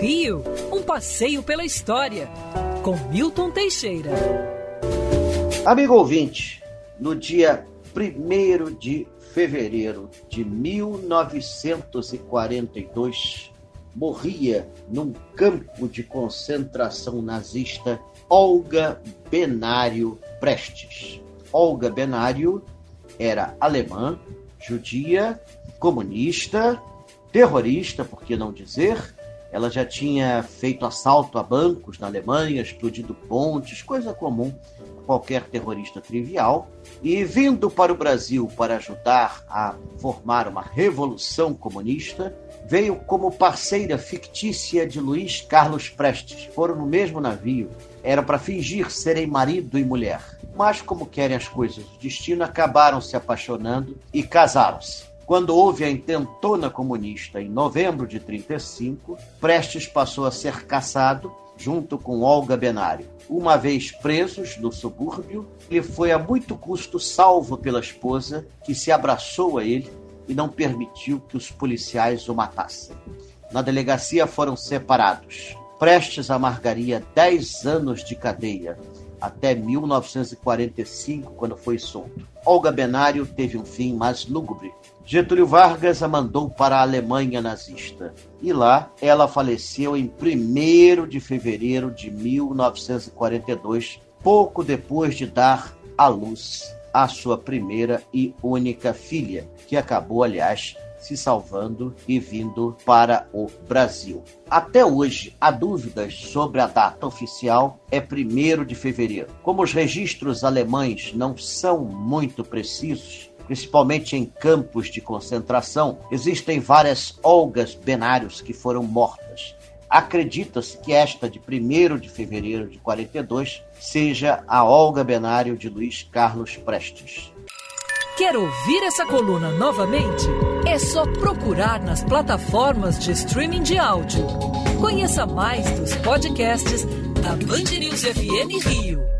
Rio, um passeio pela história, com Milton Teixeira. Amigo ouvinte, no dia 1 de fevereiro de 1942, morria num campo de concentração nazista Olga Benário Prestes. Olga Benário era alemã, judia, comunista, terrorista, por que não dizer? Ela já tinha feito assalto a bancos na Alemanha, explodido pontes, coisa comum qualquer terrorista trivial. E vindo para o Brasil para ajudar a formar uma revolução comunista, veio como parceira fictícia de Luiz Carlos Prestes. Foram no mesmo navio. Era para fingir serem marido e mulher. Mas, como querem as coisas do destino, acabaram se apaixonando e casaram-se. Quando houve a intentona comunista em novembro de 35, Prestes passou a ser caçado junto com Olga Benário. Uma vez presos no subúrbio, ele foi a muito custo salvo pela esposa, que se abraçou a ele e não permitiu que os policiais o matassem. Na delegacia foram separados. Prestes amargaria 10 anos de cadeia, até 1945, quando foi solto. Olga Benário teve um fim mais lúgubre. Getúlio Vargas a mandou para a Alemanha nazista. E lá ela faleceu em 1 de fevereiro de 1942, pouco depois de dar à luz a sua primeira e única filha, que acabou, aliás, se salvando e vindo para o Brasil. Até hoje, há dúvidas sobre a data oficial, é 1 de fevereiro. Como os registros alemães não são muito precisos, principalmente em campos de concentração, existem várias Olgas Benários que foram mortas. Acredita-se que esta de 1 de fevereiro de 42 seja a Olga Benário de Luiz Carlos Prestes. Quer ouvir essa coluna novamente? É só procurar nas plataformas de streaming de áudio. Conheça mais dos podcasts da Band News FM Rio.